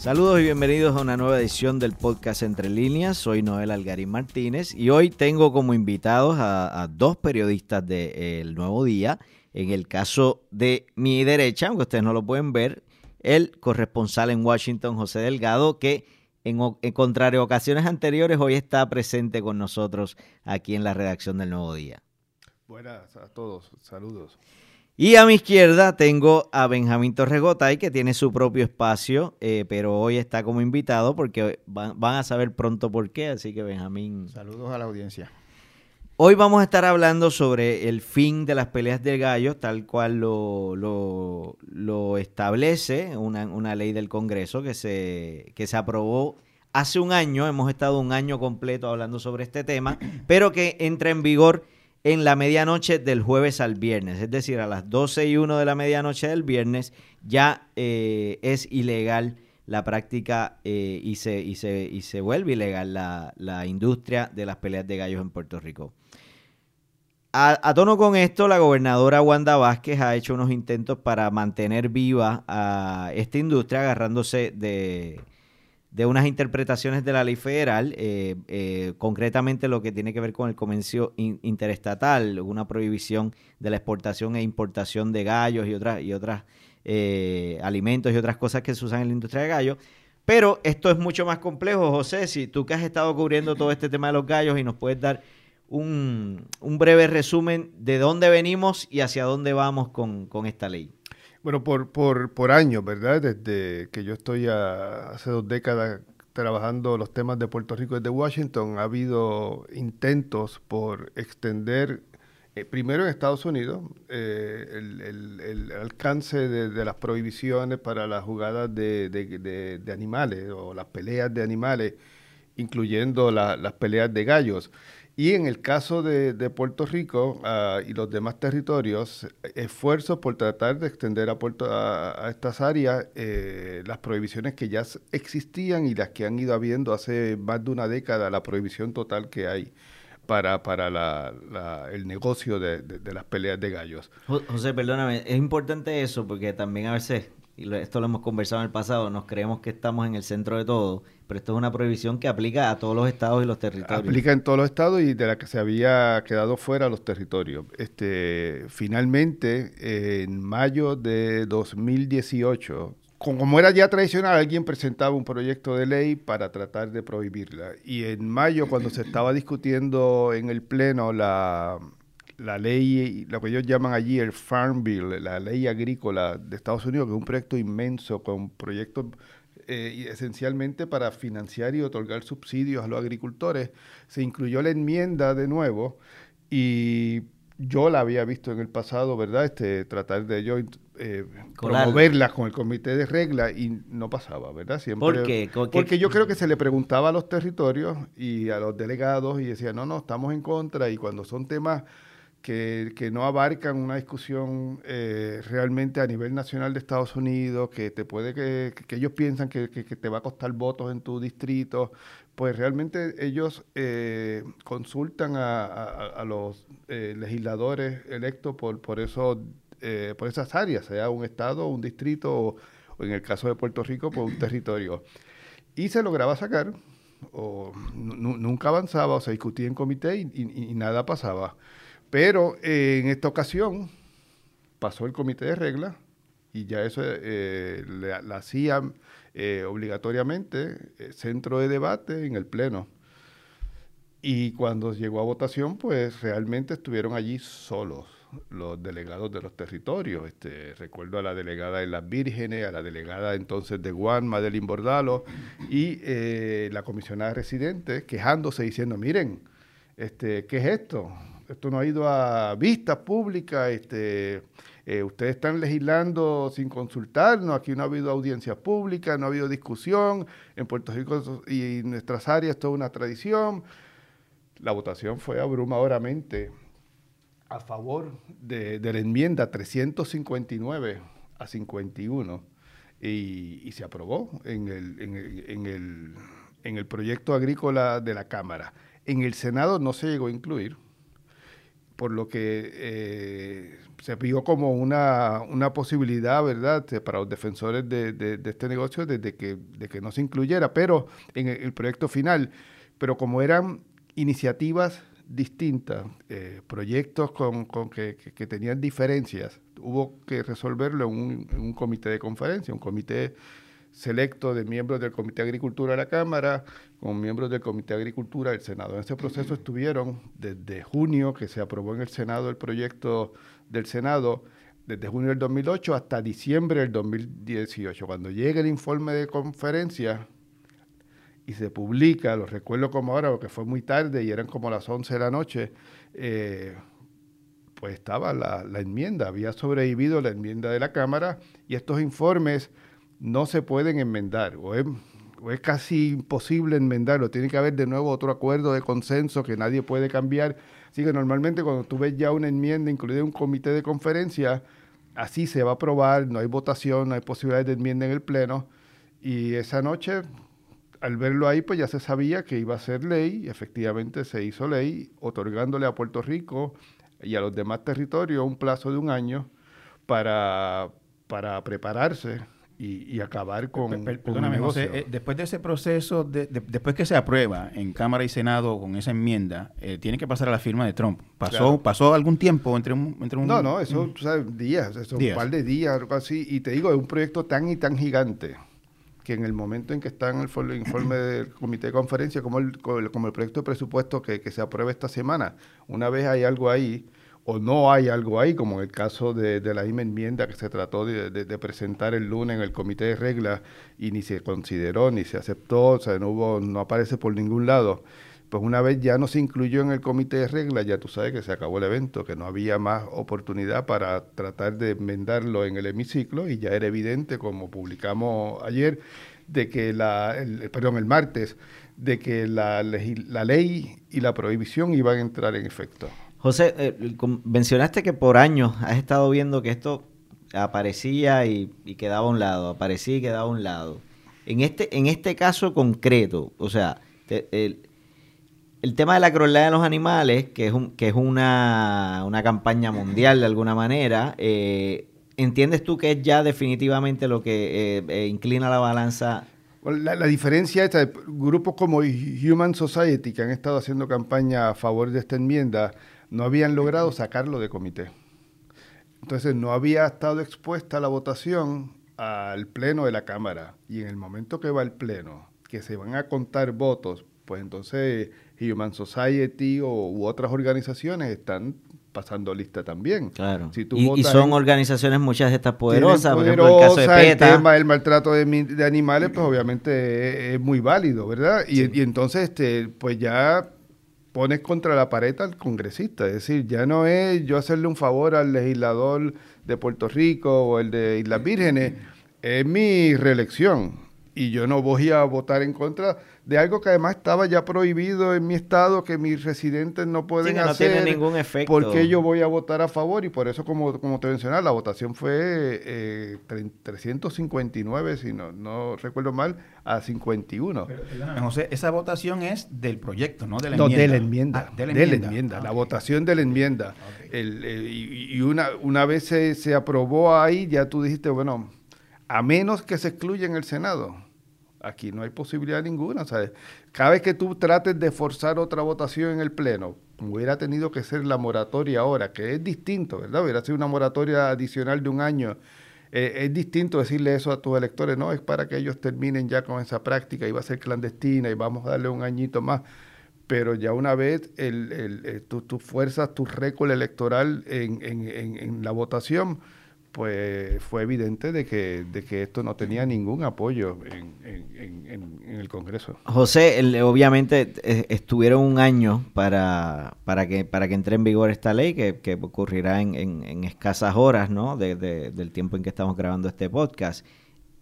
Saludos y bienvenidos a una nueva edición del podcast Entre Líneas. Soy Noel Algarín Martínez y hoy tengo como invitados a, dos periodistas de El Nuevo Día. En el caso de mi derecha, aunque ustedes no lo pueden ver, el corresponsal en Washington, José Delgado, que en, en contrario a ocasiones anteriores, hoy está presente con nosotros aquí en la redacción del Nuevo Día. Buenas a todos, saludos. Y a mi izquierda tengo a Benjamín Torregotay, que tiene su propio espacio, eh, pero hoy está como invitado porque van, a saber pronto por qué. Así que Benjamín. Saludos a la audiencia. Hoy vamos a estar hablando sobre el fin de las peleas de gallos, tal cual lo, lo, establece una, una, ley del Congreso que se, que se aprobó hace un año. Hemos estado un año completo hablando sobre este tema, pero que entra en vigor en la medianoche del jueves al viernes, es decir, a las 12 y 1 de la medianoche del viernes ya eh, es ilegal la práctica eh, y, se, y, se, y se vuelve ilegal la, la, industria de las peleas de gallos en Puerto Rico. A, a, tono con esto, la gobernadora Wanda Vázquez ha hecho unos intentos para mantener viva a esta industria agarrándose de, de unas interpretaciones de la ley federal, eh, eh, concretamente lo que tiene que ver con el comercio interestatal, una prohibición de la exportación e importación de gallos y otras y otras eh, alimentos y otras cosas que se usan en la industria de gallos. Pero esto es mucho más complejo, José. Si tú que has estado cubriendo todo este tema de los gallos y nos puedes dar un, un breve resumen de dónde venimos y hacia dónde vamos con, con esta ley. Bueno, por, por, por años, ¿verdad? Desde que yo estoy hace dos décadas trabajando los temas de Puerto Rico desde Washington, ha habido intentos por extender, eh, primero en Estados Unidos, eh, el, alcance de, las prohibiciones para las jugadas de, de, animales o las peleas de animales, incluyendo las peleas de gallos. Y en el caso de, Puerto Rico ah, y los demás territorios, esfuerzos por tratar de extender a, Puerto, a, estas áreas eh, las prohibiciones que ya existían y las que han ido habiendo hace más de una década, la prohibición total que hay para, para el negocio de, de las peleas de gallos. José, perdóname, es importante eso porque también a veces y esto lo hemos conversado en el pasado, nos creemos que estamos en el centro de todo, pero esto es una prohibición que aplica a todos los estados y los territorios. Aplica en todos los estados y de la que se había quedado fuera los territorios. Este, finalmente, en mayo de 2018, como era ya tradicional, alguien presentaba un proyecto de ley para tratar de prohibirla. Y en mayo, cuando se estaba discutiendo en el Pleno la, la ley, lo que ellos llaman allí el Farm Bill, la ley agrícola de Estados Unidos, que es un proyecto inmenso, con proyectos eh, esencialmente para financiar y otorgar subsidios a los agricultores, se incluyó la enmienda de nuevo y yo la había visto en el pasado, ¿verdad? Este, tratar de yo eh, promoverla con el comité de reglas y no pasaba, ¿verdad? Siempre, ¿Por Porque yo creo que se le preguntaba a los territorios y a los delegados y decía, no, no, estamos en contra y cuando son temas que, no abarcan una discusión eh, realmente a nivel nacional de Estados Unidos, que te puede que, ellos piensan que, te va a costar votos en tu distrito, pues realmente ellos eh, consultan a, los eh, legisladores electos por, por, eso, por esas áreas, sea un estado, un distrito o, en el caso de Puerto Rico, por un territorio. Y se lograba sacar, o nunca avanzaba, o se discutía en comité y nada pasaba. Pero eh, en esta ocasión pasó el comité de reglas y ya eso eh, la hacía eh, obligatoriamente centro de debate en el Pleno. Y cuando llegó a votación, pues realmente estuvieron allí solos los delegados de los territorios. Este, recuerdo a la delegada de las Vírgenes, a la delegada entonces de Guan, Madeline Bordalo, y la comisionada residente quejándose diciendo, miren, este, ¿qué es esto? Esto no ha ido a vistas públicas, este, eh, ustedes están legislando sin consultarnos, aquí no ha habido audiencia pública, no ha habido discusión, en Puerto Rico y en nuestras áreas es una tradición. La votación fue abrumadoramente a favor de, la enmienda 359 a 51 y, y se aprobó en el, en, el, en, el, en el proyecto agrícola de la Cámara. En el Senado no se llegó a incluir por lo que eh, se vio como una, una, posibilidad, ¿verdad?, para los defensores de, de, este negocio desde que, de que no se incluyera, pero en el, proyecto final, pero como eran iniciativas distintas, eh, proyectos con, con que, que, tenían diferencias, hubo que resolverlo en un, en un comité de conferencia, un comité selecto de miembros del Comité de Agricultura de la Cámara, con miembros del Comité de Agricultura del Senado. En ese proceso estuvieron desde junio, que se aprobó en el Senado el proyecto del Senado, desde junio del 2008 hasta diciembre del 2018. Cuando llega el informe de conferencia y se publica, lo recuerdo como ahora, porque fue muy tarde y eran como las 11 de la noche, eh, pues estaba la enmienda, había sobrevivido la enmienda de la Cámara y estos informes no se pueden enmendar o es, casi imposible enmendarlo. Tiene que haber de nuevo otro acuerdo de consenso que nadie puede cambiar. Así que normalmente cuando tú ves ya una enmienda, incluida un comité de conferencia, así se va a aprobar, no hay votación, no hay posibilidad de enmienda en el Pleno. Y esa noche, al verlo ahí, pues ya se sabía que iba a ser ley, y efectivamente se hizo ley, otorgándole a Puerto Rico y a los demás territorios un plazo de un año para, para prepararse y, acabar con, perdóname, José, eh, después de ese proceso, de, después que se aprueba en Cámara y Senado con esa enmienda, eh, tiene que pasar a la firma de Trump. ¿Pasó pasó algún tiempo entre un, entre un... No, no, eso, tú sabes, días, eso, un par de días, algo así. Y te digo, es un proyecto tan y tan gigante que en el momento en que está en el informe del comité de conferencia, como el, como el proyecto de presupuesto que, que se aprueba esta semana, una vez hay algo ahí o no hay algo ahí, como en el caso de, la misma enmienda que se trató de, presentar el lunes en el comité de reglas y ni se consideró, ni se aceptó, o sea, no, hubo, no aparece por ningún lado. Pues una vez ya no se incluyó en el comité de reglas, ya tú sabes que se acabó el evento, que no había más oportunidad para tratar de enmendarlo en el hemiciclo y ya era evidente, como publicamos ayer, de que la, el, perdón, el martes, de que la, la ley y la prohibición iban a entrar en efecto. José, eh, mencionaste que por años has estado viendo que esto aparecía y, quedaba a un lado, aparecía y quedaba a un lado. En este, en este caso concreto, o sea, el, tema de la crueldad de los animales, que es, un, que es una, campaña mundial de alguna manera, eh, ¿entiendes tú que es ya definitivamente lo que eh, inclina la balanza la, la, diferencia es que grupos como Human Society, que han estado haciendo campaña a favor de esta enmienda, no habían logrado sacarlo de comité. Entonces no había estado expuesta la votación al pleno de la Cámara. Y en el momento que va el pleno, que se van a contar votos, pues entonces Human Society o, u otras organizaciones están pasando lista también. Claro. y, son organizaciones muchas de estas poderosas, por ejemplo el caso de PETA. El tema del maltrato de, animales, pues obviamente es, muy válido, ¿verdad? Y, y entonces, este, pues ya pones contra la pared al congresista. Es decir, ya no es yo hacerle un favor al legislador de Puerto Rico o el de Islas Vírgenes, es mi reelección. Y yo no voy a votar en contra de algo que además estaba ya prohibido en mi estado, que mis residentes no pueden no hacer. Tiene ningún efecto. Porque yo voy a votar a favor y por eso, como, como te mencionaba, la votación fue eh, 359, si no, no recuerdo mal, a 51. Pero, José, esa votación es del proyecto, ¿no? De la enmienda. De la enmienda. Ah, de la enmienda. la, votación de la enmienda. El, y, una, una vez se, se aprobó ahí, ya tú dijiste, bueno, a menos que se excluya en el Senado Aquí no hay posibilidad ninguna. ¿sabes? Cada vez que tú trates de forzar otra votación en el Pleno, hubiera tenido que ser la moratoria ahora, que es distinto, ¿verdad? Hubiera sido una moratoria adicional de un año. Eh, es distinto decirle eso a tus electores, no, es para que ellos terminen ya con esa práctica y va a ser clandestina y vamos a darle un añito más. Pero ya una vez el, el, eh, tú, fuerzas tu récord electoral en, en, en, en la votación, pues fue evidente de que, de que esto no tenía ningún apoyo en, el Congreso. José, obviamente eh, estuvieron un año para, para, que, para que entre en vigor esta ley, que, ocurrirá en, escasas horas ¿no? del tiempo en que estamos grabando este podcast.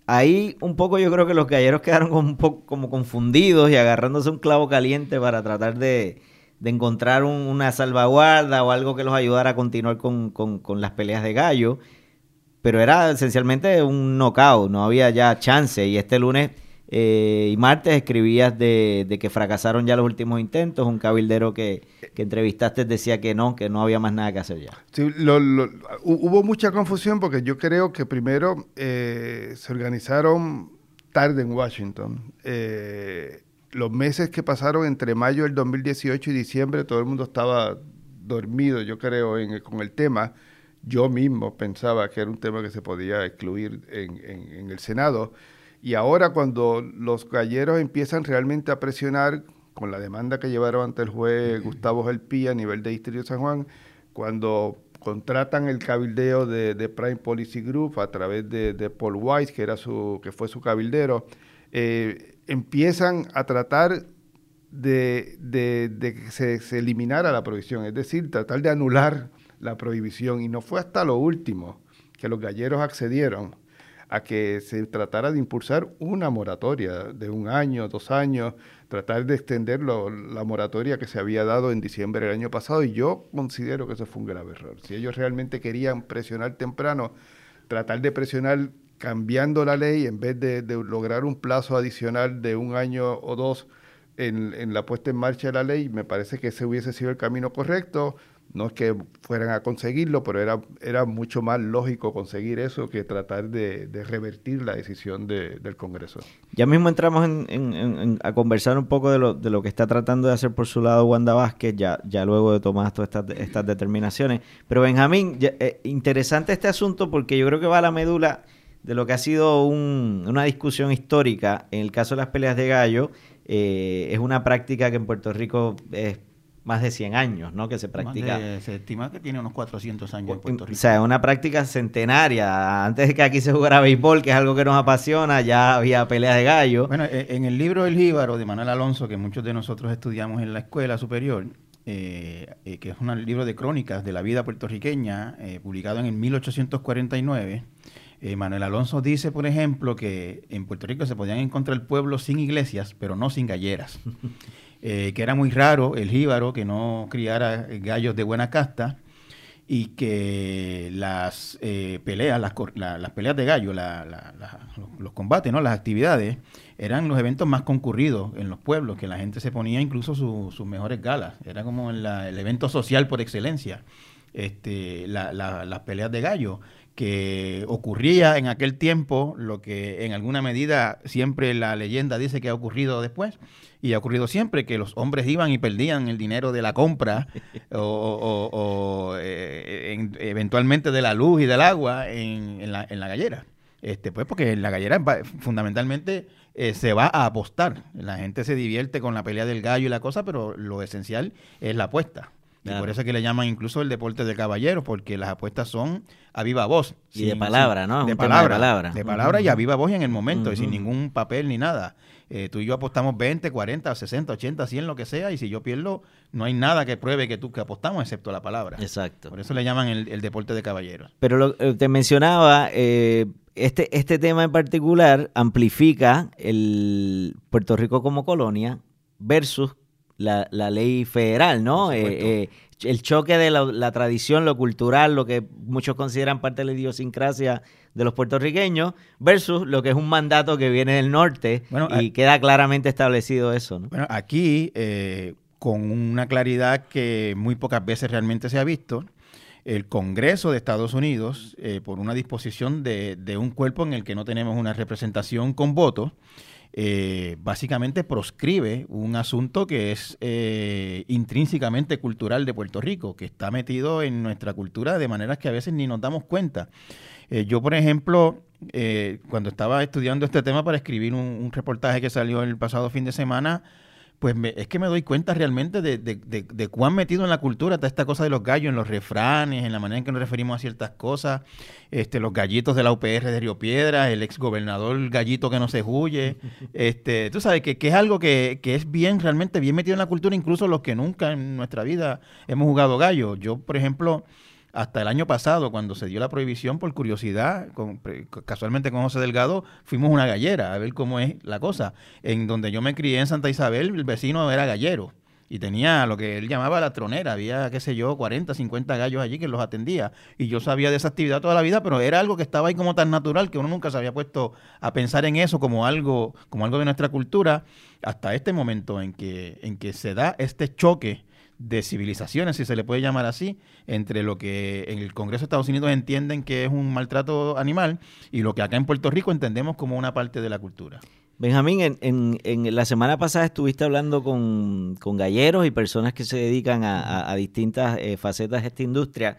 Ahí un poco yo creo que los galleros quedaron un poco como confundidos y agarrándose un clavo caliente para tratar de, encontrar una salvaguarda o algo que los ayudara a continuar con, con las peleas de gallo pero era esencialmente un knockout, no había ya chance. Y este lunes eh, y martes escribías de, que fracasaron ya los últimos intentos. Un cabildero que, entrevistaste decía que no, que no había más nada que hacer ya. Sí, hubo mucha confusión porque yo creo que primero eh, se organizaron tarde en Washington. Eh, los meses que pasaron entre mayo del 2018 y diciembre, todo el mundo estaba dormido, yo creo, con el tema. Yo mismo pensaba que era un tema que se podía excluir en el Senado. Y ahora cuando los galleros empiezan realmente a presionar con la demanda que llevaron ante el juez Gustavo Gelpi a nivel de Distrito de San Juan, cuando contratan el cabildeo de, Prime Policy Group a través de, Paul Weiss, que, era su, que fue su cabildero, eh, empiezan a tratar de, que se, se, eliminara la prohibición, es decir, tratar de anular la prohibición. Y no fue hasta lo último que los galleros accedieron a que se tratara de impulsar una moratoria de un año, dos años, tratar de extender la moratoria que se había dado en diciembre del año pasado y yo considero que eso fue un grave error. Si ellos realmente querían presionar temprano, tratar de presionar cambiando la ley en vez de, lograr un plazo adicional de un año o dos en, en la puesta en marcha de la ley, me parece que ese hubiese sido el camino correcto no es que fueran a conseguirlo, pero era, era mucho más lógico conseguir eso que tratar de, revertir la decisión del Congreso. Ya mismo entramos a conversar un poco de lo, de lo que está tratando de hacer por su lado Wanda Vázquez, ya, ya luego de tomar todas estas, determinaciones. Pero Benjamín, eh, interesante este asunto porque yo creo que va a la médula de lo que ha sido una discusión histórica en el caso de las peleas de gallo. Eh, es una práctica que en Puerto Rico es más de 100 años, ¿no? Que se practica. se estima que tiene unos 400 años en Puerto Rico. O sea, una práctica centenaria. Antes de que aquí se jugara béisbol, que es algo que nos apasiona, ya había peleas de gallo. Bueno, e, en el libro El Jíbaro de Manuel Alonso, que muchos de nosotros estudiamos en la escuela superior, eh, eh, que es un libro de crónicas de la vida puertorriqueña, eh, publicado en el 1849. Manuel Alonso dice, por ejemplo, que en Puerto Rico se podían encontrar pueblos sin iglesias, pero no sin galleras. Eh, que era muy raro el jíbaro que no criara gallos de buena casta y que las eh, peleas, las, las, peleas de gallo, los combates, ¿no? las actividades, eran los eventos más concurridos en los pueblos, que la gente se ponía incluso sus mejores galas. Era como el evento social por excelencia, este, las peleas de gallo que ocurría en aquel tiempo, lo que en alguna medida siempre la leyenda dice que ha ocurrido después, y ha ocurrido siempre que los hombres iban y perdían el dinero de la compra o, eh, eventualmente de la luz y del agua en, la, en la, gallera. Este, pues porque en la gallera fundamentalmente eh, se va a apostar. La gente se divierte con la pelea del gallo y la cosa, pero lo esencial es la apuesta. Y por eso es que le llaman incluso el deporte de caballeros, porque las apuestas son a viva voz. Y de palabra, ¿no? De palabra, de palabra. De palabra y a viva voz en el momento, y sin ningún papel ni nada. Eh, tú y yo apostamos 20, 40, 60, 80, 100, lo que sea, y si yo pierdo, no hay nada que pruebe que tú que apostamos excepto la palabra. Exacto. Por eso le llaman el, deporte de caballeros. Pero lo, eh, te mencionaba, eh, este, este tema en particular amplifica el Puerto Rico como colonia versus la, la ley federal, ¿no? el choque de la, tradición, lo cultural, lo que muchos consideran parte de la idiosincrasia de los puertorriqueños, versus lo que es un mandato que viene del norte y eh, queda claramente establecido eso. Bueno, aquí, eh, con una claridad que muy pocas veces realmente se ha visto, el Congreso de Estados Unidos, eh, por una disposición de, de, un cuerpo en el que no tenemos una representación con votos, eh, básicamente proscribe un asunto que es eh, intrínsecamente cultural de Puerto Rico, que está metido en nuestra cultura de maneras que a veces ni nos damos cuenta. Eh, yo, por ejemplo, cuando estaba estudiando este tema para escribir un reportaje que salió el pasado fin de semana, pues es que me doy cuenta realmente de, de, de, cuán metido en la cultura está esta cosa de los gallos, en los refranes, en la manera en que nos referimos a ciertas cosas, este, los gallitos de la UPR de Río Piedra, el ex gobernador gallito que no se huye, este, tú sabes que, que es algo que, que, es bien, realmente bien metido en la cultura, incluso los que nunca en nuestra vida hemos jugado gallo. Yo, por ejemplo, hasta el año pasado, cuando se dio la prohibición, por curiosidad, casualmente con José Delgado, fuimos una gallera a ver cómo es la cosa. En donde yo me crié en Santa Isabel, el vecino era gallero. y tenía lo que él llamaba la tronera, había, qué sé yo, 40, 50 gallos allí que los atendía. Y yo sabía de esa actividad toda la vida, pero era algo que estaba ahí como tan natural que uno nunca se había puesto a pensar en eso como algo, como algo de nuestra cultura, hasta este momento en que, en que se da este choque de civilizaciones, si se le puede llamar así, entre lo que en el Congreso de Estados Unidos entienden que es un maltrato animal y lo que acá en Puerto Rico entendemos como una parte de la cultura. Benjamín, en, en, la semana pasada estuviste hablando con, galleros y personas que se dedican a, distintas eh, facetas de esta industria.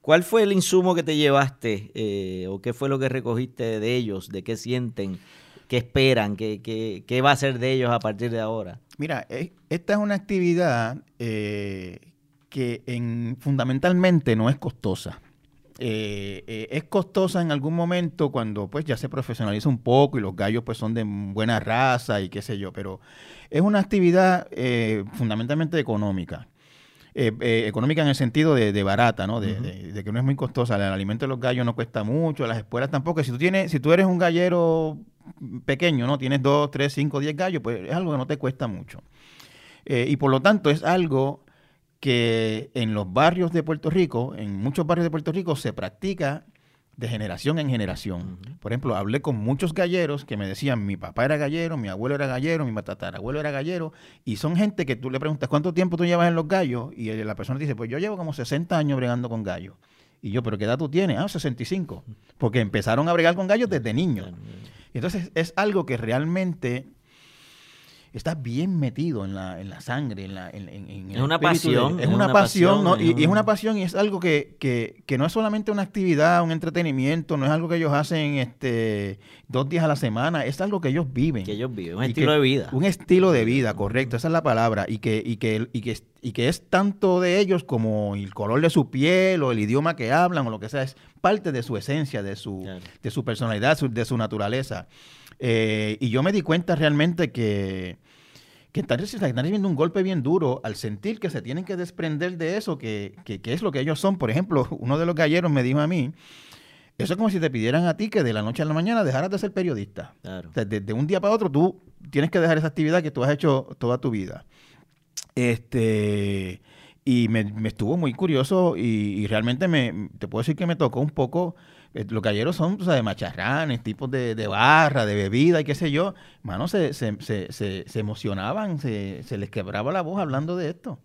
¿Cuál fue el insumo que te llevaste eh, o qué fue lo que recogiste de ellos? ¿De qué sienten? ¿Qué esperan? ¿Qué, qué, qué va a ser de ellos a partir de ahora? Mira, eh, esta es una actividad que en, fundamentalmente no es costosa. Eh, eh, es costosa en algún momento cuando pues ya se profesionaliza un poco y los gallos pues son de buena raza y qué sé yo, pero es una actividad eh, fundamentalmente económica. económica en el sentido de, barata, ¿no? De, que no es muy costosa. El alimento de los gallos no cuesta mucho, las espuelas tampoco. Si tú tienes, si tú eres un gallero pequeño, ¿no? Tienes dos, tres, cinco, diez gallos, pues es algo que no te cuesta mucho. y por lo tanto es algo que en los barrios de Puerto Rico, en muchos barrios de Puerto Rico, se practica de generación en generación. Por ejemplo, hablé con muchos galleros que me decían, mi papá era gallero, mi abuelo era gallero, mi tatarabuelo era gallero, y son gente que tú le preguntas, ¿cuánto tiempo tú llevas en los gallos? Y la persona dice, pues yo llevo como 60 años bregando con gallos. Y yo, ¿pero qué edad tú tienes? Ah, 65. Porque empezaron a bregar con gallos desde niños. Entonces es algo que realmente está bien metido en la, en la sangre, en la... En, en, es, una pasión, es, una pasión. ¿no? Y, es una pasión y es algo que, que, que, no es solamente una actividad, un entretenimiento, no es algo que ellos hacen este dos días a la semana, es algo que ellos viven. Que ellos viven, un estilo de vida. Un estilo de vida, correcto, esa es la palabra. Y que, y que, y que, y que es tanto de ellos como el color de su piel o el idioma que hablan o lo que sea, es parte de su esencia, de su, de su personalidad, de su naturaleza. Eh, y yo me di cuenta realmente que, que están, recibiendo un golpe bien duro al sentir que se tienen que desprender de eso, que, que, es lo que ellos son. Por ejemplo, uno de los galleros me dijo a mí, eso es como si te pidieran a ti que de la noche a la mañana dejaras de ser periodista. Claro. de, un día para otro tú tienes que dejar esa actividad que tú has hecho toda tu vida. Este, y me, estuvo muy curioso y, y, realmente me, te puedo decir que me tocó un poco los galleros son o sea, de macharranes, tipos de, de, barra, de bebida y qué sé yo. Mano, se, se, se, se emocionaban, se, les quebraba la voz hablando de esto.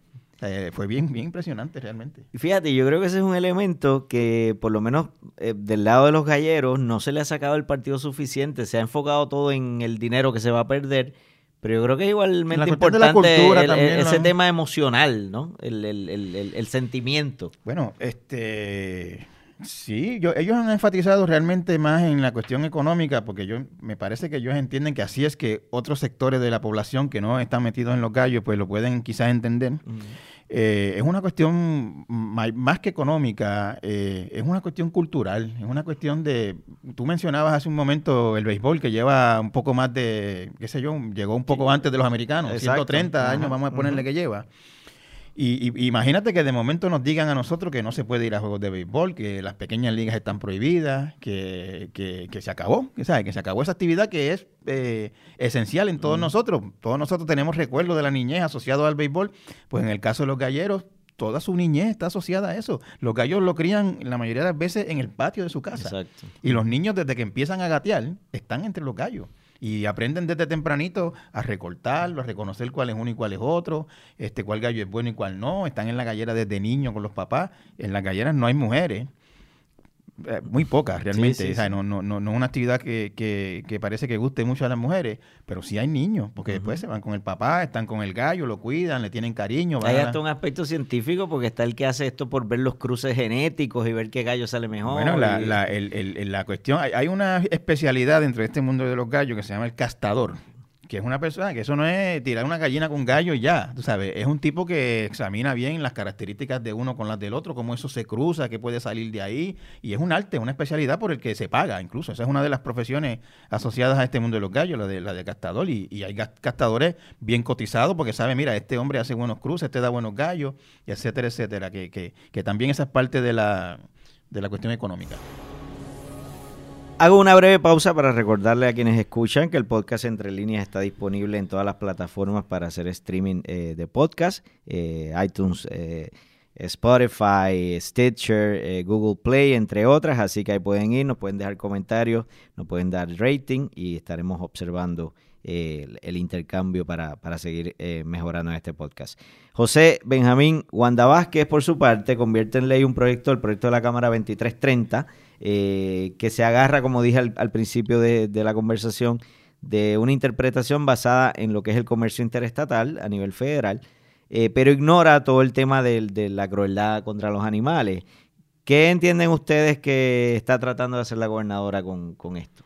fue bien, bien impresionante realmente. Y fíjate, yo creo que ese es un elemento que por lo menos eh, del lado de los galleros no se le ha sacado el partido suficiente, se ha enfocado todo en el dinero que se va a perder, pero yo creo que es igualmente importante ese tema emocional, ¿no? El, el, el, sentimiento. Bueno, este Sí, yo, ellos han enfatizado realmente más en la cuestión económica, porque yo me parece que ellos entienden que así es que otros sectores de la población que no están metidos en los gallos, pues lo pueden quizás entender. Eh, es una cuestión más que económica, eh, es una cuestión cultural, es una cuestión de, tú mencionabas hace un momento el béisbol que lleva un poco más de, qué sé yo, llegó un poco antes de los americanos, 130 años vamos a ponerle que lleva. Y, imagínate que de momento nos digan a nosotros que no se puede ir a juegos de béisbol, que las pequeñas ligas están prohibidas, que, que, se acabó, que, ¿sabe? que se acabó esa actividad que es eh, esencial en todos nosotros. Todos nosotros tenemos recuerdos de la niñez asociado al béisbol. Pues en el caso de los galleros, toda su niñez está asociada a eso. Los gallos lo crían la mayoría de las veces en el patio de su casa. Y los niños desde que empiezan a gatear están entre los gallos y aprenden desde tempranito a recortarlo, a reconocer cuál es uno y cuál es otro, este cuál gallo es bueno y cuál no, están en la gallera desde niños con los papás, en las galleras no hay mujeres, muy pocas realmente. no, no, no, no es una actividad que, que, parece que guste mucho a las mujeres, pero sí hay niños, porque después se van con el papá, están con el gallo, lo cuidan, le tienen cariño. Hay hasta un aspecto científico, porque está el que hace esto por ver los cruces genéticos y ver qué gallo sale mejor. Bueno, la, la, el, el, la cuestión, hay, hay una especialidad dentro de este mundo de los gallos que se llama el castador que es una persona, que eso no es tirar una gallina con gallo y ya, tú sabes, es un tipo que examina bien las características de uno con las del otro, cómo eso se cruza, qué puede salir de ahí, y es un arte, una especialidad por el que se paga, incluso, esa es una de las profesiones asociadas a este mundo de los gallos, la de, la de castador, y, hay castadores bien cotizados porque sabe, mira, este hombre hace buenos cruces, este da buenos gallos, etcétera, etcétera, que, que, que también esa es parte de la, de la cuestión económica. Hago una breve pausa para recordarle a quienes escuchan que el podcast Entre Líneas está disponible en todas las plataformas para hacer streaming eh, de podcast, eh, iTunes, eh, Spotify, Stitcher, Google Play, entre otras. Así que ahí pueden ir, nos pueden dejar comentarios, nos pueden dar rating y estaremos observando el, intercambio para, para seguir mejorando en este podcast. José Benjamín Wanda Vázquez, por su parte, convierte en ley un proyecto, el proyecto de la Cámara 2330 eh, que se agarra, como dije al, principio de, la conversación, de una interpretación basada en lo que es el comercio interestatal a nivel federal, eh, pero ignora todo el tema de, la crueldad contra los animales. ¿Qué entienden ustedes que está tratando de hacer la gobernadora con, esto?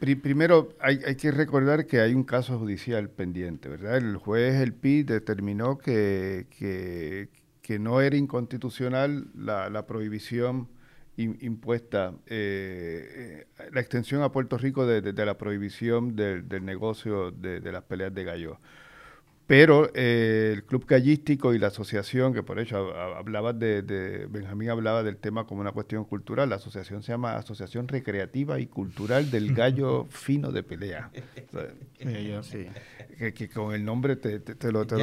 Primero, hay, que recordar que hay un caso judicial pendiente, ¿verdad? El juez, el PI, determinó que, que, no era inconstitucional la, la prohibición impuesta eh, eh, la extensión a Puerto Rico de, la prohibición del negocio de, las peleas de gallo. Pero eh, el Club Gallístico y la asociación, que por hecho hablaba de, Benjamín hablaba del tema como una cuestión cultural, la asociación se llama Asociación Recreativa y Cultural del Gallo Fino de Pelea. que, con el nombre te, lo, te,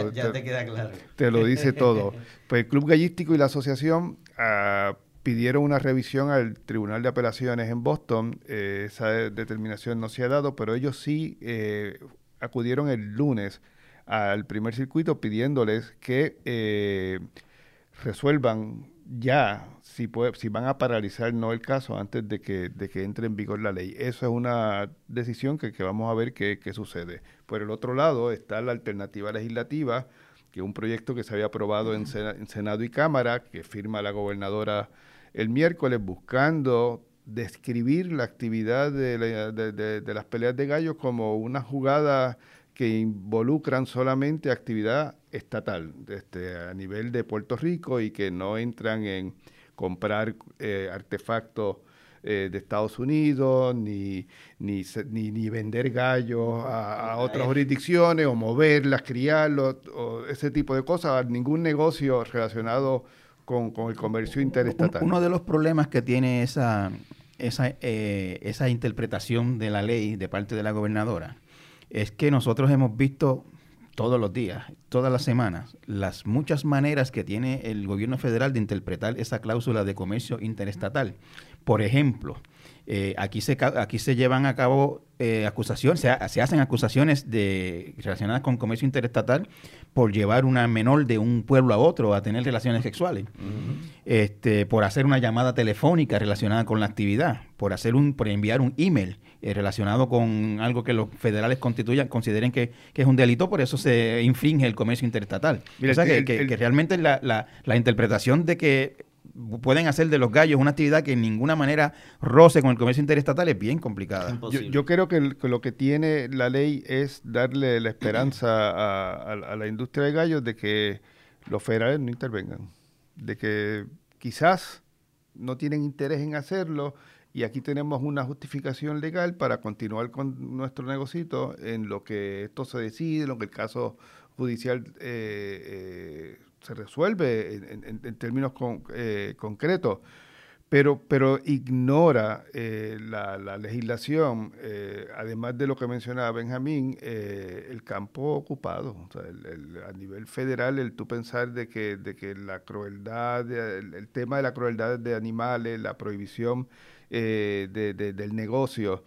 queda claro. te lo dice todo. Pues el Club Gallístico y la asociación... Uh, pidieron una revisión al Tribunal de Apelaciones en Boston. Eh, esa determinación no se ha dado, pero ellos sí eh, acudieron el lunes al primer circuito pidiéndoles que eh, resuelvan ya si, puede, si van a paralizar no el caso antes de que, entre en vigor la ley. Eso es una decisión que, vamos a ver qué, sucede. Por el otro lado está la alternativa legislativa, que es un proyecto que se había aprobado en Senado y Cámara, que firma la gobernadora el miércoles buscando describir la actividad de, las peleas de gallos como una jugada que involucran solamente actividad estatal este, a nivel de Puerto Rico y que no entran en comprar eh, artefactos eh, de Estados Unidos, ni, ni, ni, vender gallos a, otras jurisdicciones, o moverlas, criarlos, o ese tipo de cosas, ningún negocio relacionado con, el comercio interestatal. Uno de los problemas que tiene esa, esa, eh, esa interpretación de la ley de parte de la gobernadora es que nosotros hemos visto todos los días, todas las semanas, las muchas maneras que tiene el gobierno federal de interpretar esa cláusula de comercio interestatal. Por ejemplo, eh, aquí, se, aquí se llevan a cabo eh, acusaciones, se, hacen acusaciones de, relacionadas con comercio interestatal por llevar una menor de un pueblo a otro a tener relaciones sexuales, este, por hacer una llamada telefónica relacionada con la actividad, por hacer un, por enviar un email eh, relacionado con algo que los federales constituyan, consideren que, es un delito, por eso se infringe el comercio interestatal. o sea, que, realmente la, la interpretación de que pueden hacer de los gallos una actividad que en ninguna manera roce con el comercio interestatal es bien complicada. Yo, creo que, lo que tiene la ley es darle la esperanza a, la industria de gallos de que los federales no intervengan, de que quizás no tienen interés en hacerlo y aquí tenemos una justificación legal para continuar con nuestro negocito en lo que esto se decide, en lo que el caso judicial eh, eh, se resuelve en, términos eh, concretos, pero, pero ignora eh, la, legislación, eh, además de lo que mencionaba Benjamín, el campo ocupado. a nivel federal, el tú pensar de que, de que la crueldad, el, tema de la crueldad de animales, la prohibición del negocio,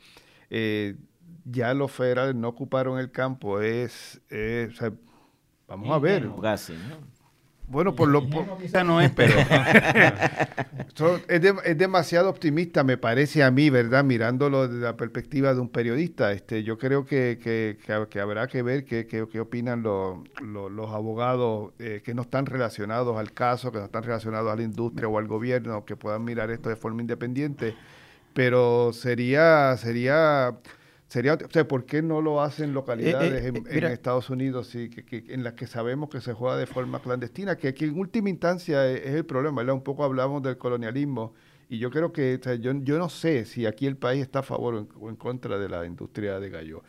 ya los federales no ocuparon el campo, es... vamos a ver. Bueno, por lo no es, pero es, demasiado optimista, me parece a mí, ¿verdad? Mirándolo desde la perspectiva de un periodista. Este, yo creo que, que, habrá que ver qué, qué, opinan los, los, abogados eh, que no están relacionados al caso, que no están relacionados a la industria o al gobierno, que puedan mirar esto de forma independiente. Pero sería, sería Sería, o sea, ¿por qué no lo hacen localidades eh, eh, en, Estados Unidos y que, en las que sabemos que se juega de forma clandestina? Que aquí en última instancia es, el problema, ¿verdad? Un poco hablamos del colonialismo y yo creo que, o sea, yo, yo no sé si aquí el país está a favor o en, contra de la industria de gallo.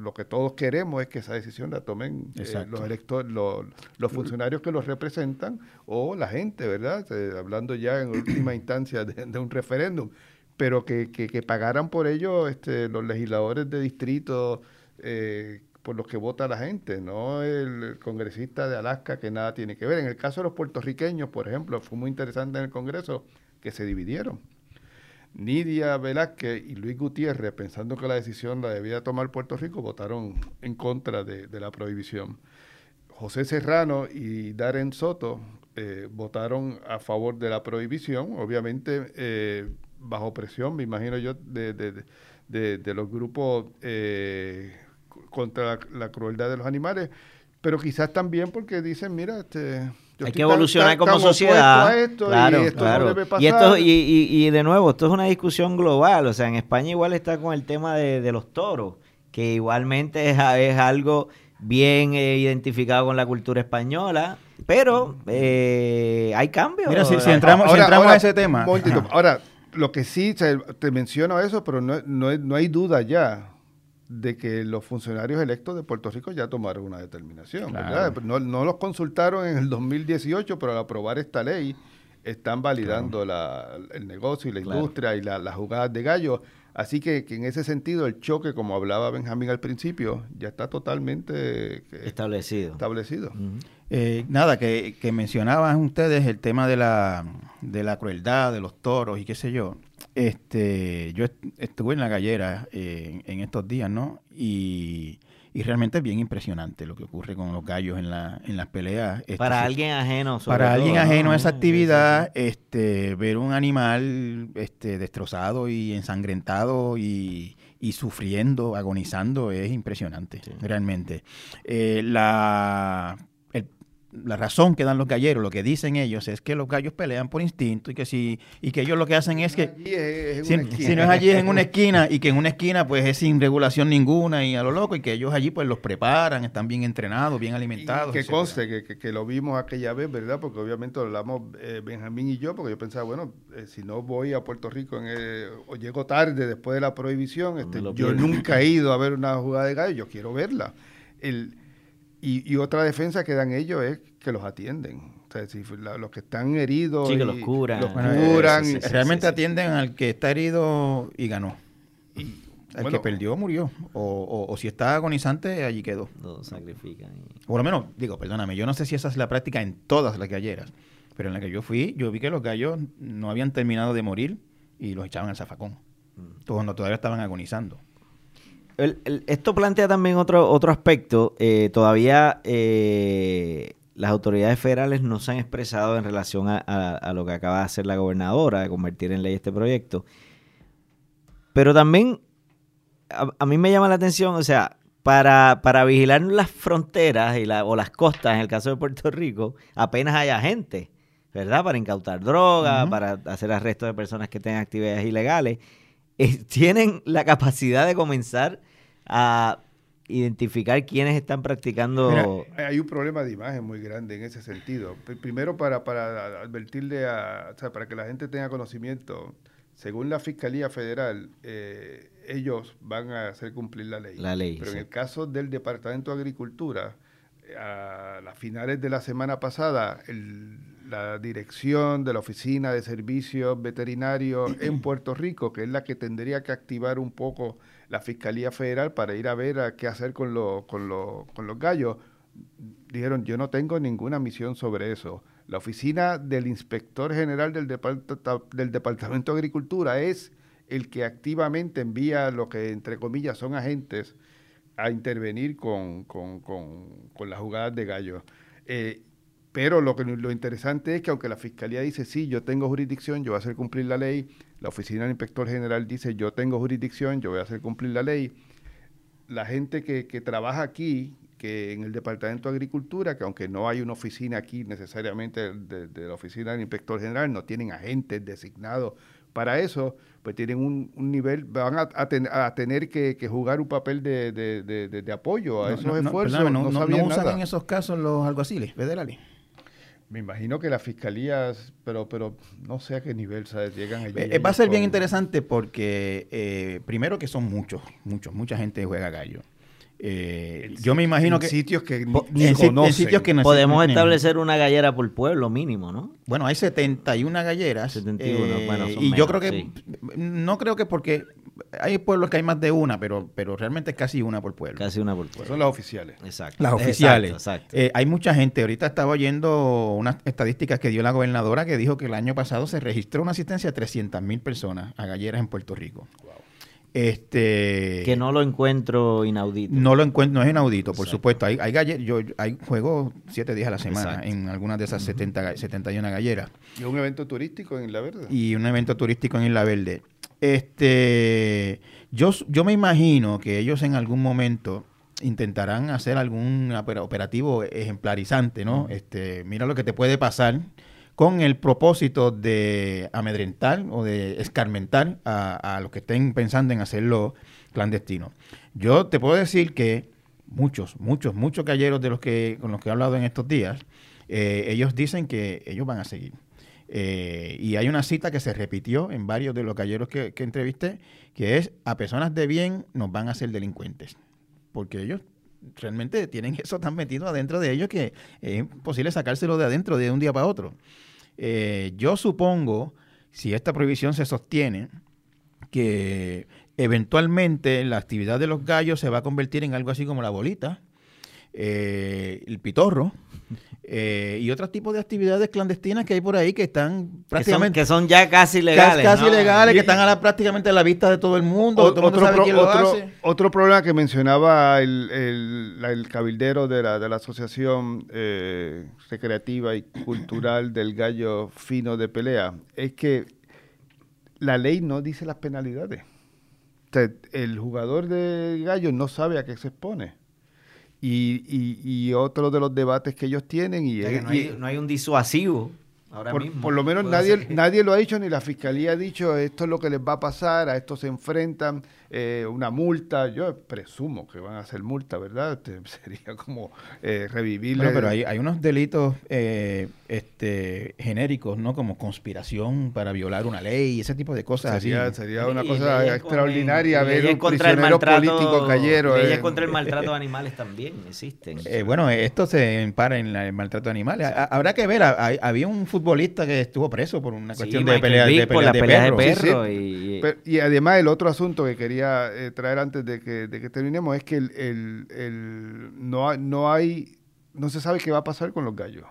lo que todos queremos es que esa decisión la tomen eh, los electores, los, los, funcionarios que los representan o la gente, ¿verdad? hablando ya en última instancia de un referéndum pero que, que, pagaran por ello este, los legisladores de distrito eh, por los que vota la gente, no el, congresista de Alaska que nada tiene que ver. En el caso de los puertorriqueños, por ejemplo, fue muy interesante en el Congreso que se dividieron. Nidia Velázquez y Luis Gutiérrez, pensando que la decisión la debía tomar Puerto Rico, votaron en contra de, la prohibición. José Serrano y Darren Soto eh, votaron a favor de la prohibición, obviamente eh, bajo presión, me imagino yo, de, de, los grupos eh, contra la, crueldad de los animales, pero quizás también porque dicen, mira, este, hay que evolucionar como sociedad. claro, y esto claro. Y, esto, y, y, de nuevo, esto es una discusión global. O sea, en España igual está con el tema de, los toros, que igualmente es, es algo bien eh, identificado con la cultura española, pero eh, hay cambios. Mira, si, entramos, si entramos a ese tema. Ahora, lo que sí, te menciono eso, pero no, no, no hay duda ya de que los funcionarios electos de Puerto Rico ya tomaron una determinación. No, no, los consultaron en el 2018, pero al aprobar esta ley están validando el negocio y la industria y las jugadas de gallo. Así que, en ese sentido el choque, como hablaba Benjamín al principio, ya está totalmente establecido. establecido. Eh, nada, que, que mencionaban ustedes el tema de la, de la crueldad, de los toros y qué sé yo. Este, yo estuve en la gallera eh, en estos días, ¿no? Y, realmente es bien impresionante lo que ocurre con los gallos en, la, en las peleas. Este, para alguien ajeno. para alguien ajeno a esa actividad, este, ver un animal este, destrozado y ensangrentado y, y sufriendo, agonizando, es impresionante, realmente. Eh, la la razón que dan los galleros, lo que dicen ellos es que los gallos pelean por instinto y que si y que ellos lo que hacen es que si, no es allí es en una esquina y que en una esquina pues es sin regulación ninguna y a lo loco y que ellos allí pues los preparan, están bien entrenados, bien alimentados. que conste que, lo vimos aquella vez, ¿verdad? Porque obviamente lo hablamos eh, Benjamín y yo, porque yo pensaba, bueno, eh, si no voy a Puerto Rico o llego tarde después de la prohibición, este, yo nunca he ido a ver una jugada de gallos, yo quiero verla. El, y, otra defensa que dan ellos es que los atienden. O sea, si los que están heridos. Sí, que los curan. Los curan. realmente atienden al que está herido y ganó. Y, el que perdió murió. O, si está agonizante, allí quedó. Lo sacrifican. O por lo menos, digo, perdóname, yo no sé si esa es la práctica en todas las galleras. Pero en la que yo fui, yo vi que los gallos no habían terminado de morir y los echaban al zafacón. Mm. Cuando todavía estaban agonizando esto plantea también otro, otro aspecto. Eh, todavía eh, las autoridades federales no se han expresado en relación a, lo que acaba de hacer la gobernadora, de convertir en ley este proyecto. Pero también a, mí me llama la atención, o sea, para, para vigilar las fronteras y la, o las costas, en el caso de Puerto Rico, apenas hay agentes, ¿verdad? Para incautar droga, para hacer arrestos de personas que tengan actividades ilegales. Eh, tienen la capacidad de comenzar a identificar quiénes están practicando. hay un problema de imagen muy grande en ese sentido. Primero, para, para advertirle a, o sea, para que la gente tenga conocimiento, según la Fiscalía Federal, eh, ellos van a hacer cumplir la ley. La ley. Pero en el caso del Departamento de Agricultura, a las finales de la semana pasada, la dirección de la Oficina de Servicios Veterinarios en Puerto Rico, que es la que tendría que activar un poco la Fiscalía Federal para ir a ver a qué hacer con, con, con los gallos, dijeron, yo no tengo ninguna misión sobre eso. La oficina del inspector general del, del Departamento de Agricultura es el que activamente envía lo que, entre comillas, son agentes a intervenir con, con, con, las jugadas de gallo. Eh, pero lo, que, lo interesante es que aunque la Fiscalía dice, sí, yo tengo jurisdicción, yo voy a hacer cumplir la ley, la Oficina del Inspector General dice, yo tengo jurisdicción, yo voy a hacer cumplir la ley, la gente que, que trabaja aquí, que en el Departamento de Agricultura, que aunque no hay una oficina aquí necesariamente de, de la Oficina del Inspector General, no tienen agentes designados para eso, pues tienen un, nivel, van a, a, tener que, jugar un papel de, de, apoyo a esos esfuerzos. No, no, usan en esos casos los alguaciles federales. Me imagino que las fiscalías, pero pero no sé a qué nivel llegan allí. Eh, va a ser bien interesante porque, eh, primero que son muchos, muchos, mucha gente juega gallo. Eh, yo me imagino que sitios que en, sitios que podemos establecer una gallera por pueblo mínimo, ¿no? Bueno, hay 71 galleras. 71, eh, y yo creo que no creo que porque hay pueblos que hay más de una, pero, pero realmente es casi una por pueblo. Casi una por pueblo. Son las oficiales. Exacto. Las oficiales. Exacto, exacto. Eh, hay mucha gente. Ahorita estaba oyendo unas estadísticas que dio la gobernadora que dijo que el año pasado se registró una asistencia de 300 mil personas a galleras en Puerto Rico. Este, que no lo encuentro inaudito. No lo encuentro, no es inaudito, por Exacto. supuesto. Hay, hay galle- yo, hay juego siete días a la semana Exacto. en algunas de esas 70, ga- 71 galleras. Y un evento turístico en La Verde. y un evento turístico en Isla Verde. Este, yo, yo me imagino que ellos en algún momento intentarán hacer algún opera- operativo ejemplarizante, ¿no? Este, mira lo que te puede pasar con el propósito de amedrentar o de escarmentar a, a los que estén pensando en hacerlo clandestino. Yo te puedo decir que muchos, muchos, muchos galleros de los que con los que he hablado en estos días, eh, ellos dicen que ellos van a seguir. Eh, y hay una cita que se repitió en varios de los galleros que, entrevisté, que es a personas de bien nos van a hacer delincuentes. Porque ellos realmente tienen eso tan metido adentro de ellos que es imposible sacárselo de adentro de un día para otro. Eh, yo supongo, si esta prohibición se sostiene, que eventualmente la actividad de los gallos se va a convertir en algo así como la bolita, eh, el pitorro eh, y otros tipos de actividades clandestinas que hay por ahí que están que, son, prácticamente que son ya casi legales. casi ¿no? legales, Y- que están a la, prácticamente a la vista de todo el mundo, O- todo pro- otro- hace. otro problema que mencionaba el, el- el cabildero de la, de la Asociación eh, Recreativa y Cultural del Gallo Fino de Pelea es que la ley no dice las penalidades. O sea, el jugador de gallo no sabe a qué se expone. Y, y- y otro de los debates que ellos tienen y, O sea, que es- no, y- hay, no hay un disuasivo ahora por, mismo. por lo menos nadie, nadie lo ha dicho, ni la fiscalía ha dicho esto es lo que les va a pasar, a esto se enfrentan, eh, una multa. Yo presumo que van a hacer multa, ¿verdad? Este, sería como eh, revivir. Bueno, pero hay, hay unos delitos eh, este, genéricos, ¿no? Como conspiración para violar una ley y ese tipo de cosas sería, así. sería una Y cosa extraordinaria con- ver un prisionero maltrato- político cayero. Leyes eh, contra el maltrato de animales también existen. Eh, bueno, esto se empara en la- el maltrato de animales. Ha- Habrá que ver, había un futbolista que estuvo preso por una Sí, cuestión de Michael peleas Vick de, por peleas las de perros. de Sí, sí. y- y además el otro asunto que quería eh, traer antes de que, de que terminemos es que el, el- el- no, hay- no hay, no se sabe qué va a pasar con los gallos.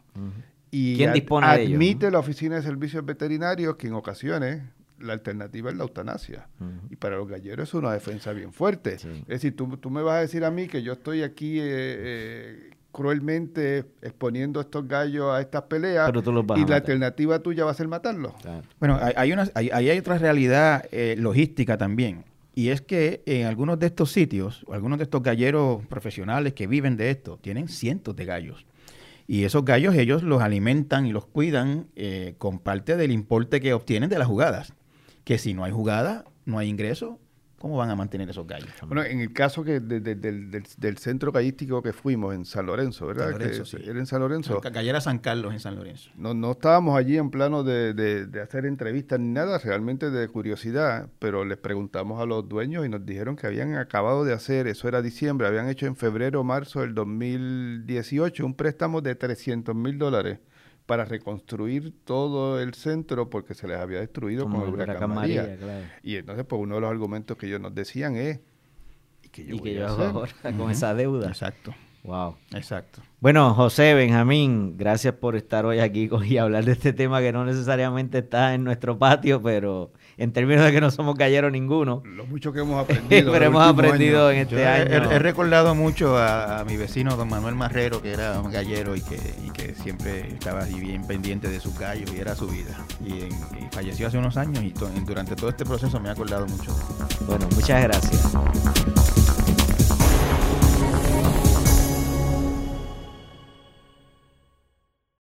Y ¿Quién ad- dispone de ellos, admite no? la Oficina de Servicios Veterinarios que en ocasiones la alternativa es la eutanasia. Y para los galleros es una defensa bien fuerte. Sí. Es decir, tú, tú me vas a decir a mí que yo estoy aquí eh, eh, cruelmente exponiendo a estos gallos a estas peleas Pero tú los vas y a la matar. alternativa tuya va a ser matarlos. Claro. Bueno, hay, hay, una, hay, ahí hay otra realidad eh, logística también. Y es que en algunos de estos sitios, algunos de estos galleros profesionales que viven de esto, tienen cientos de gallos. Y esos gallos ellos los alimentan y los cuidan eh, con parte del importe que obtienen de las jugadas. Que si no hay jugada, no hay ingreso, ¿cómo van a mantener esos gallos? Bueno, en el caso que de- de- del, del- del centro gallístico que fuimos en San Lorenzo, ¿verdad? San Lorenzo, Que sí. Era en San Lorenzo. Gallera San Carlos en San Lorenzo. No, no estábamos allí en plano de, de- de hacer entrevistas ni nada, realmente de curiosidad, pero les preguntamos a los dueños y nos dijeron que habían acabado de hacer, eso era diciembre, habían hecho en febrero o marzo del 2018 un préstamo de 300 mil dólares para reconstruir todo el centro porque se les había destruido Como con el huracán huracán María. María, claro. Y entonces, pues uno de los argumentos que ellos nos decían es, ¿y qué yo Y voy que a yo hacer? ahora con esa deuda. Exacto, Wow. exacto. Bueno, José, Benjamín, gracias por estar hoy aquí y hablar de este tema que no necesariamente está en nuestro patio, pero en términos de que no somos galleros ninguno, Lo mucho que hemos aprendido. pero en hemos aprendido en este Yo año. he- he recordado mucho a, a mi vecino don Manuel Marrero, que era un gallero y que, y que siempre estaba ahí bien pendiente de sus gallos y era su vida. Y, y falleció hace unos años y to- durante todo este proceso me he acordado mucho. Bueno, muchas gracias.